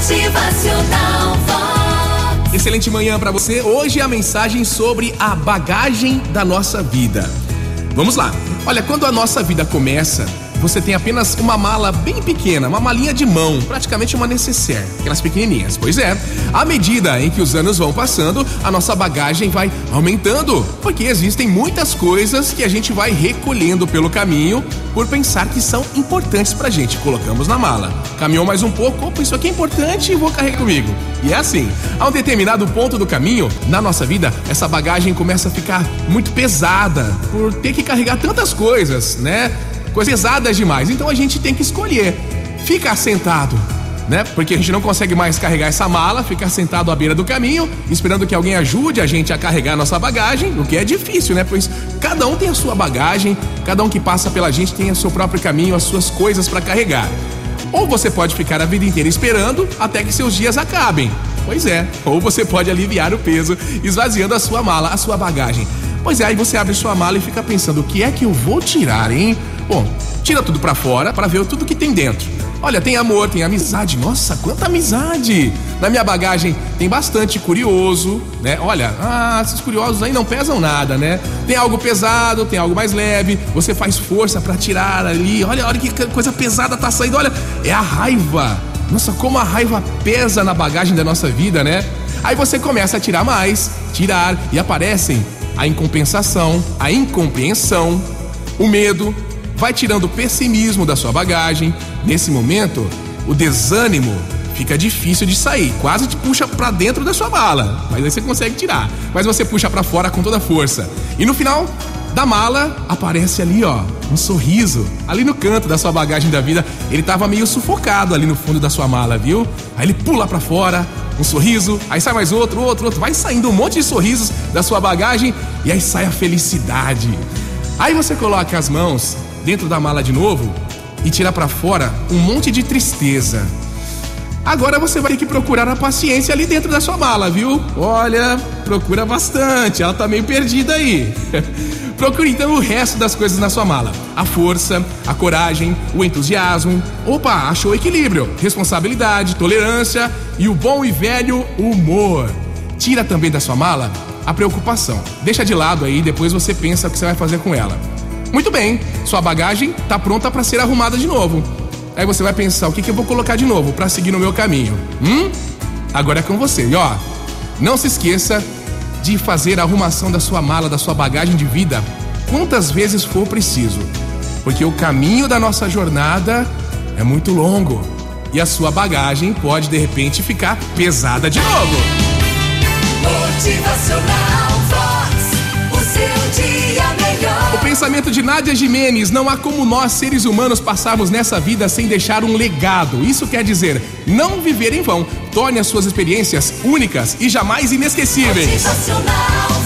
Motivacional Vox. Excelente manhã para você. Hoje a mensagem sobre a bagagem da nossa vida. Vamos lá. Olha, quando a nossa vida começa, você tem apenas uma mala bem pequena, uma malinha de mão, praticamente uma necessaire, aquelas pequenininhas. Pois é, à medida em que os anos vão passando, a nossa bagagem vai aumentando, porque existem muitas coisas que a gente vai recolhendo pelo caminho por pensar que são importantes pra gente. Colocamos na mala. Caminhou mais um pouco, opa, isso aqui é importante vou carregar comigo. E é assim. A um determinado ponto do caminho, na nossa vida, essa bagagem começa a ficar muito pesada por ter que carregar tantas coisas, né? Coisas pesadas demais. Então a gente tem que escolher ficar sentado, né? Porque a gente não consegue mais carregar essa mala, ficar sentado à beira do caminho, esperando que alguém ajude a gente a carregar a nossa bagagem, o que é difícil, né? Pois cada um tem a sua bagagem, cada um que passa pela gente tem o seu próprio caminho, as suas coisas para carregar. Ou você pode ficar a vida inteira esperando até que seus dias acabem. Pois é, ou você pode aliviar o peso esvaziando a sua mala, a sua bagagem. Pois é, aí você abre sua mala e fica pensando: o que é que eu vou tirar, hein? Bom, tira tudo para fora para ver tudo que tem dentro. Olha, tem amor, tem amizade. Nossa, quanta amizade! Na minha bagagem tem bastante curioso, né? Olha, ah, esses curiosos aí não pesam nada, né? Tem algo pesado, tem algo mais leve. Você faz força para tirar ali. Olha, olha que coisa pesada tá saindo. Olha, é a raiva. Nossa, como a raiva pesa na bagagem da nossa vida, né? Aí você começa a tirar mais, tirar e aparecem a incompensação, a incompreensão, o medo, vai tirando o pessimismo da sua bagagem. Nesse momento, o desânimo fica difícil de sair, quase te puxa para dentro da sua mala, mas aí você consegue tirar. Mas você puxa para fora com toda a força. E no final da mala aparece ali, ó, um sorriso, ali no canto da sua bagagem da vida. Ele tava meio sufocado ali no fundo da sua mala, viu? Aí ele pula para fora, um sorriso, aí sai mais outro, outro, outro, vai saindo um monte de sorrisos da sua bagagem e aí sai a felicidade. Aí você coloca as mãos dentro da mala de novo e tira para fora um monte de tristeza. Agora você vai ter que procurar a paciência ali dentro da sua mala, viu? Olha, procura bastante, ela tá meio perdida aí. Procure então o resto das coisas na sua mala: a força, a coragem, o entusiasmo. Opa, achou equilíbrio, responsabilidade, tolerância e o bom e velho humor. Tira também da sua mala a preocupação. Deixa de lado aí, depois você pensa o que você vai fazer com ela. Muito bem, sua bagagem está pronta para ser arrumada de novo. Aí você vai pensar, o que, que eu vou colocar de novo para seguir no meu caminho? Hum? Agora é com você. E ó, não se esqueça de fazer a arrumação da sua mala, da sua bagagem de vida, quantas vezes for preciso. Porque o caminho da nossa jornada é muito longo. E a sua bagagem pode de repente ficar pesada de novo. Motivacional Vox, o seu dia melhor. O pensamento de Nádia Jimenez: não há como nós, seres humanos, passarmos nessa vida sem deixar um legado. Isso quer dizer não viver em vão. Torne as suas experiências únicas e jamais inesquecíveis. Motivacional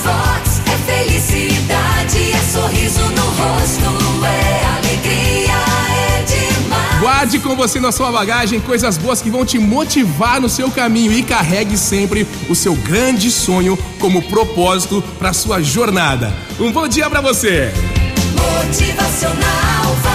Guarde com você na sua bagagem coisas boas que vão te motivar no seu caminho e carregue sempre o seu grande sonho como propósito para sua jornada. Um bom dia para você. Motivacional.